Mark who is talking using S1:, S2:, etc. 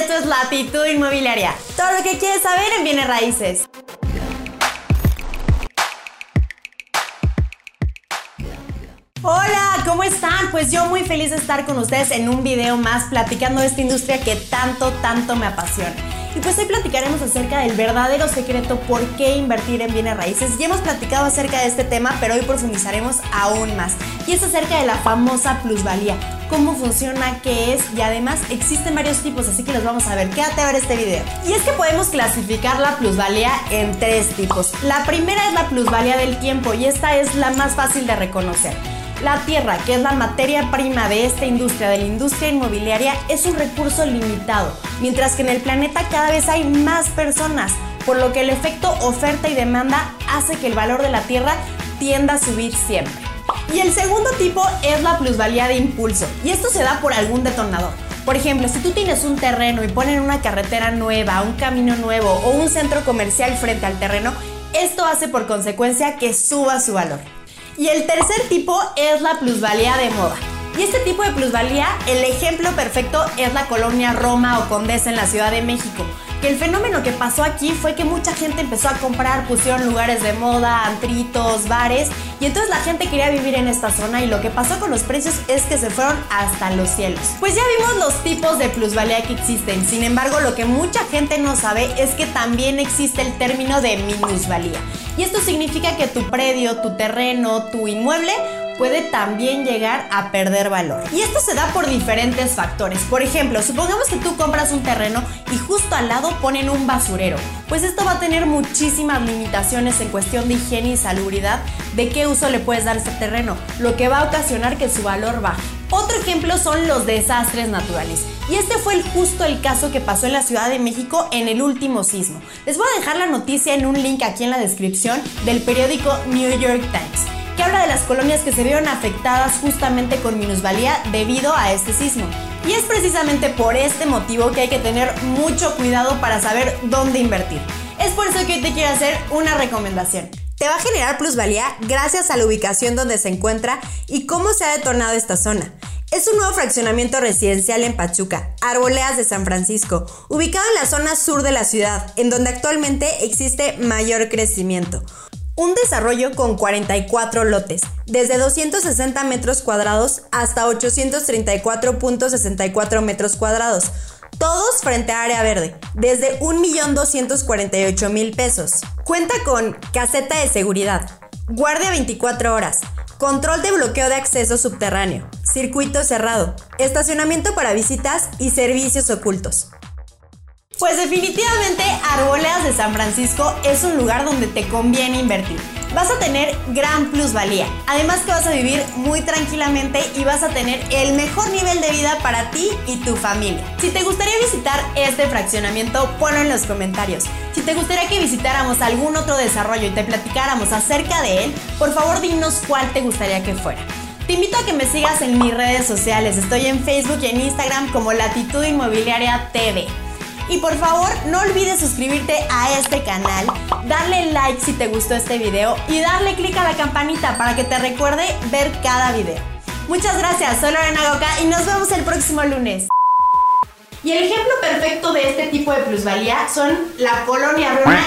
S1: esto es Latitud Inmobiliaria. Todo lo que quieres saber en bienes raíces. Hola, ¿cómo están? Pues yo muy feliz de estar con ustedes en un video más platicando de esta industria que tanto, tanto me apasiona. Y pues hoy platicaremos acerca del verdadero secreto por qué invertir en bienes raíces. Ya hemos platicado acerca de este tema, pero hoy profundizaremos aún más. Y es acerca de la famosa plusvalía, cómo funciona, qué es y además existen varios tipos, así que los vamos a ver. Quédate a ver este video. Y es que podemos clasificar la plusvalía en tres tipos. La primera es la plusvalía del tiempo y esta es la más fácil de reconocer. La tierra, que es la materia prima de esta industria, de la industria inmobiliaria, es un recurso limitado, mientras que en el planeta cada vez hay más personas, por lo que el efecto oferta y demanda hace que el valor de la tierra tienda a subir siempre. Y el segundo tipo es la plusvalía de impulso, y esto se da por algún detonador. Por ejemplo, si tú tienes un terreno y ponen una carretera nueva, un camino nuevo o un centro comercial frente al terreno, esto hace por consecuencia que suba su valor. Y el tercer tipo es la plusvalía de moda. Y este tipo de plusvalía, el ejemplo perfecto es la colonia Roma o Condesa en la Ciudad de México. Que el fenómeno que pasó aquí fue que mucha gente empezó a comprar, pusieron lugares de moda, antritos, bares, y entonces la gente quería vivir en esta zona y lo que pasó con los precios es que se fueron hasta los cielos. Pues ya vimos los tipos de plusvalía que existen, sin embargo lo que mucha gente no sabe es que también existe el término de minusvalía. Y esto significa que tu predio, tu terreno, tu inmueble puede también llegar a perder valor. Y esto se da por diferentes factores. Por ejemplo, supongamos que tú compras un terreno y justo al lado ponen un basurero. Pues esto va a tener muchísimas limitaciones en cuestión de higiene y salubridad de qué uso le puedes dar a ese terreno, lo que va a ocasionar que su valor baje. Otro ejemplo son los desastres naturales. Y este fue el justo el caso que pasó en la Ciudad de México en el último sismo. Les voy a dejar la noticia en un link aquí en la descripción del periódico New York Times, que habla de las colonias que se vieron afectadas justamente con minusvalía debido a este sismo. Y es precisamente por este motivo que hay que tener mucho cuidado para saber dónde invertir. Es por eso que hoy te quiero hacer una recomendación. Te va a generar plusvalía gracias a la ubicación donde se encuentra y cómo se ha detonado esta zona. Es un nuevo fraccionamiento residencial en Pachuca, Arboleas de San Francisco, ubicado en la zona sur de la ciudad, en donde actualmente existe mayor crecimiento. Un desarrollo con 44 lotes, desde 260 metros cuadrados hasta 834.64 metros cuadrados, todos frente a área verde, desde 1.248.000 pesos. Cuenta con caseta de seguridad, guardia 24 horas, control de bloqueo de acceso subterráneo, circuito cerrado, estacionamiento para visitas y servicios ocultos. Pues definitivamente Arboledas de San Francisco es un lugar donde te conviene invertir. Vas a tener gran plusvalía. Además que vas a vivir muy tranquilamente y vas a tener el mejor nivel de vida para ti y tu familia. Si te gustaría visitar este fraccionamiento, ponlo en los comentarios. Si te gustaría que visitáramos algún otro desarrollo y te platicáramos acerca de él, por favor dinos cuál te gustaría que fuera. Te invito a que me sigas en mis redes sociales. Estoy en Facebook y en Instagram como Latitud Inmobiliaria TV. Y por favor, no olvides suscribirte a este canal, darle like si te gustó este video y darle click a la campanita para que te recuerde ver cada video. Muchas gracias, soy Lorena Goca y nos vemos el próximo lunes. Y el ejemplo perfecto de este tipo de plusvalía son la colonia Roma.